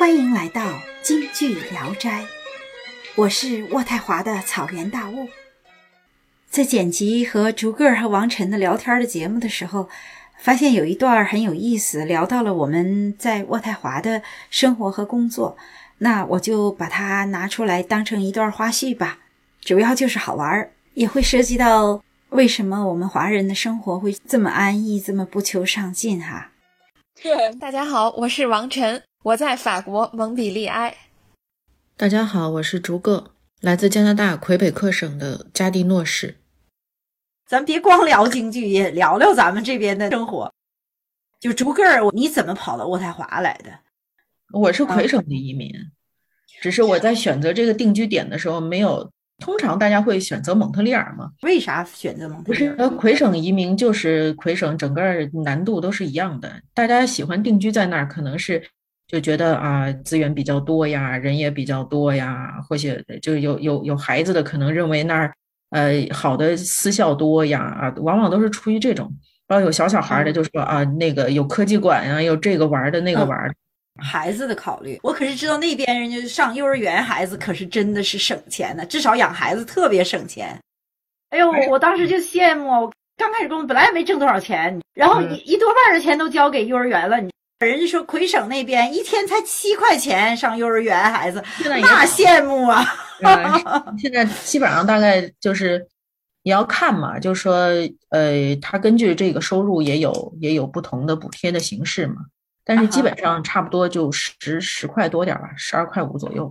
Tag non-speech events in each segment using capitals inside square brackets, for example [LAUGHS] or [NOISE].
欢迎来到京剧聊斋，我是渥太华的草原大雾。在剪辑和竹个儿和王晨的聊天的节目的时候，发现有一段很有意思，聊到了我们在渥太华的生活和工作。那我就把它拿出来当成一段花絮吧，主要就是好玩儿，也会涉及到为什么我们华人的生活会这么安逸，这么不求上进哈。对，[LAUGHS] 大家好，我是王晨，我在法国蒙彼利埃。大家好，我是逐个，来自加拿大魁北克省的加蒂诺市。咱别光聊京剧，也聊聊咱们这边的生活。就逐个儿，你怎么跑到渥太华来的？我是魁省的移民，只是我在选择这个定居点的时候没有。通常大家会选择蒙特利尔吗？为啥选择蒙特利尔？呃，魁省移民就是魁省整个难度都是一样的。大家喜欢定居在那儿，可能是就觉得啊资源比较多呀，人也比较多呀，或许就有有有孩子的可能认为那儿呃好的私校多呀啊，往往都是出于这种。然后有小小孩的就说啊那个有科技馆呀，有这个玩的那个玩。孩子的考虑，我可是知道那边人家上幼儿园孩子可是真的是省钱的，至少养孩子特别省钱。哎呦，我当时就羡慕，我刚开始工作本来也没挣多少钱，然后一一多半的钱都交给幼儿园了。你人家说魁省那边一天才七块钱上幼儿园孩子，那羡慕啊！现在基本上大概就是你要看嘛，就是说呃，他根据这个收入也有也有不同的补贴的形式嘛。但是基本上差不多就十十块多点吧，十二块五左右。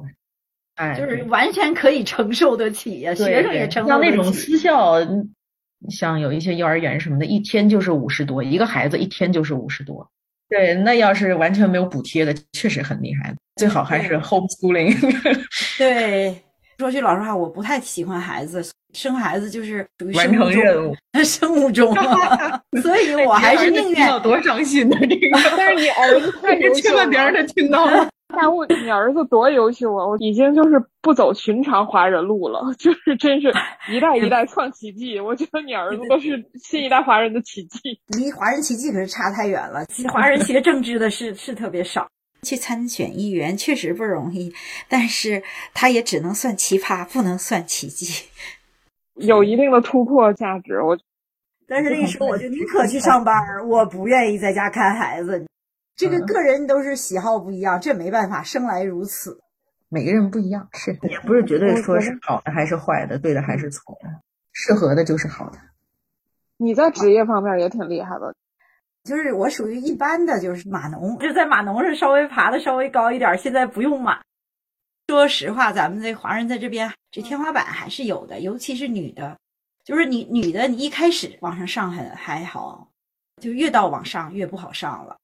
哎，就是完全可以承受得起呀，学生也承受得起。像那种私校，像有一些幼儿园什么的，一天就是五十多，一个孩子一天就是五十多。对，那要是完全没有补贴的，确实很厉害。最好还是 homeschooling。[LAUGHS] 对，说句老实话，我不太喜欢孩子。生孩子就是属于完成任务，生物钟，[LAUGHS] 所以我还是宁愿多伤心的。这个，[LAUGHS] 但是你儿子太优秀了，别让他听到了。大雾，你儿子多优秀啊！我已经就是不走寻常华人路了，[LAUGHS] 就是真是一代一代 [LAUGHS] 创奇迹。我觉得你儿子都是新一代华人的奇迹，离华人奇迹可是差太远了。华人学政治的是是特别少，去参选议员确实不容易，但是他也只能算奇葩，不能算奇迹。有一定的突破价值，我。但是那时候我就宁可去上班，我不愿意在家看孩子。这个个人都是喜好不一样，这没办法，生来如此。每个人不一样，是也不是绝对说是好的还是坏的，对的还是错的，适合的就是好的。你在职业方面也挺厉害的，就是我属于一般的，就是码农，就在码农上稍微爬的稍微高一点，现在不用码。说实话，咱们这华人在这边，这天花板还是有的，尤其是女的，就是你女的，你一开始往上上很还好，就越到往上越不好上了。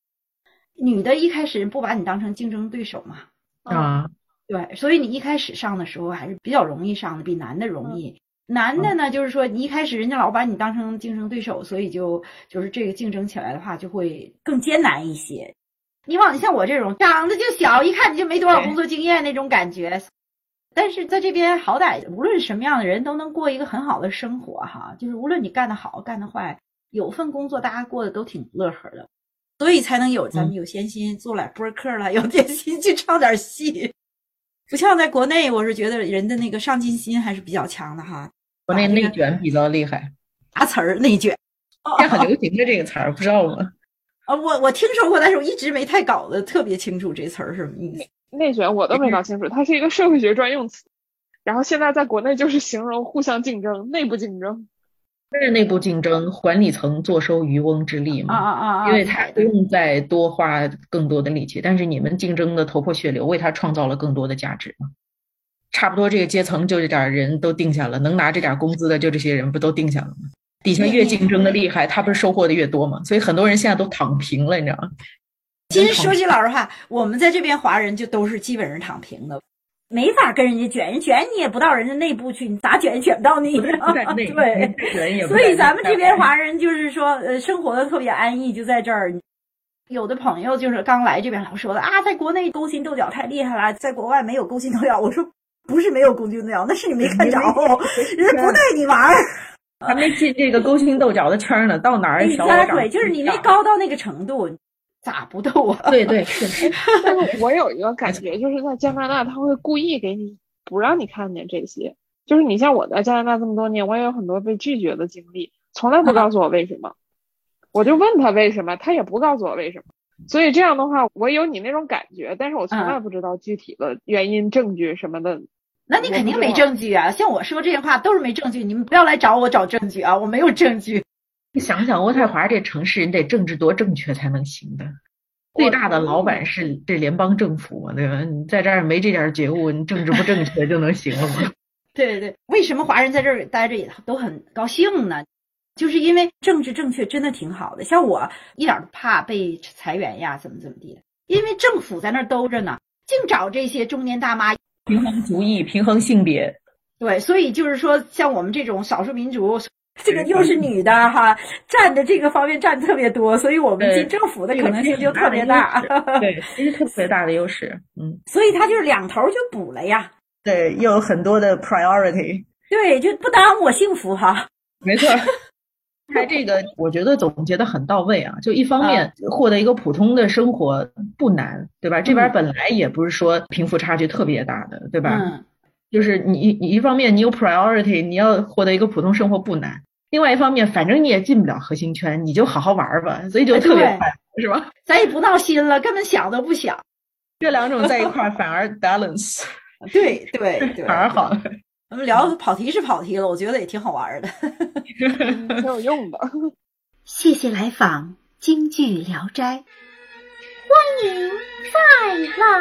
女的一开始不把你当成竞争对手嘛，啊，对，所以你一开始上的时候还是比较容易上的，比男的容易。男的呢，就是说你一开始人家老把你当成竞争对手，所以就就是这个竞争起来的话，就会更艰难一些。你往像我这种长得就小，一看你就没多少工作经验那种感觉，但是在这边好歹无论什么样的人都能过一个很好的生活哈，就是无论你干得好干得坏，有份工作大家过得都挺乐呵的，所以才能有咱们有闲心做点播客了，有闲心去唱点戏，不像在国内，我是觉得人的那个上进心还是比较强的哈。国内内卷比较厉害，啥词儿内卷？现在很流行的这个词儿，不知道吗？啊，我我听说过，但是我一直没太搞得特别清楚这词儿什么意思。内卷我都没搞清楚，它是一个社会学专用词。然后现在在国内就是形容互相竞争、内部竞争。是内部竞争，管理层坐收渔翁之利嘛？啊啊啊！因为他不用再多花更多的力气，但是你们竞争的头破血流，为他创造了更多的价值嘛。差不多这个阶层就这点人都定下了，能拿这点工资的就这些人，不都定下了吗？底下越竞争的厉害，他不是收获的越多吗？所以很多人现在都躺平了，你知道吗？其实说句老实话，我们在这边华人就都是基本上躺平的，没法跟人家卷，人卷你也不到人家内部去，你咋卷也卷不到你。[LAUGHS] 对，所以咱们这边华人就是说，呃，生活的特别安逸，就在这儿。有的朋友就是刚来这边老说的啊，在国内勾心斗角太厉害了，在国外没有勾心斗角。我说不是没有勾心斗角，那是你没看着，人家不带你玩。还没进这个勾心斗角的圈呢，到哪儿？你对，就是你没高到那个程度。咋不斗啊？对对是。但是我有一个感觉，就是在加拿大他会故意给你不让你看见这些。就是你像我在加拿大这么多年，我也有很多被拒绝的经历，从来不告诉我为什么。我就问他为什么，他也不告诉我为什么。所以这样的话，我有你那种感觉，但是我从来不知道具体的原因、证据什么的。那你肯定没证据啊！像我说这些话都是没证据，你们不要来找我找证据啊！我没有证据。你想想，渥太华这城市，你得政治多正确才能行的。最大的老板是这联邦政府，对吧？你在这儿没这点觉悟，你政治不正确就能行了吗？[LAUGHS] 对对对，为什么华人在这儿待着也都很高兴呢？就是因为政治正确真的挺好的。像我一点都怕被裁员呀，怎么怎么地？因为政府在那儿兜着呢，净找这些中年大妈。平衡族裔，平衡性别，对，所以就是说，像我们这种少数民族，这个又是女的哈，占的这个方面占特别多，所以我们进政府的可能性就特别大。对，其实特别大的优势，嗯。所以他就是两头就补了呀。对，又有很多的 priority。对，就不耽误我幸福哈。没错。他这个我觉得总结的很到位啊！就一方面获得一个普通的生活不难，对吧？这边本来也不是说贫富差距特别大的，对吧？嗯。就是你你一方面你有 priority，你要获得一个普通生活不难；另外一方面，反正你也进不了核心圈，你就好好玩吧，所以就特别快，是吧？[LAUGHS] 咱也不闹心了，根本想都不想。这两种在一块儿反而 balance。[LAUGHS] 对对对，反而好。咱们聊跑题是跑题了，我觉得也挺好玩的，[LAUGHS] 挺有用的。谢谢来访，京剧聊斋，欢迎再来。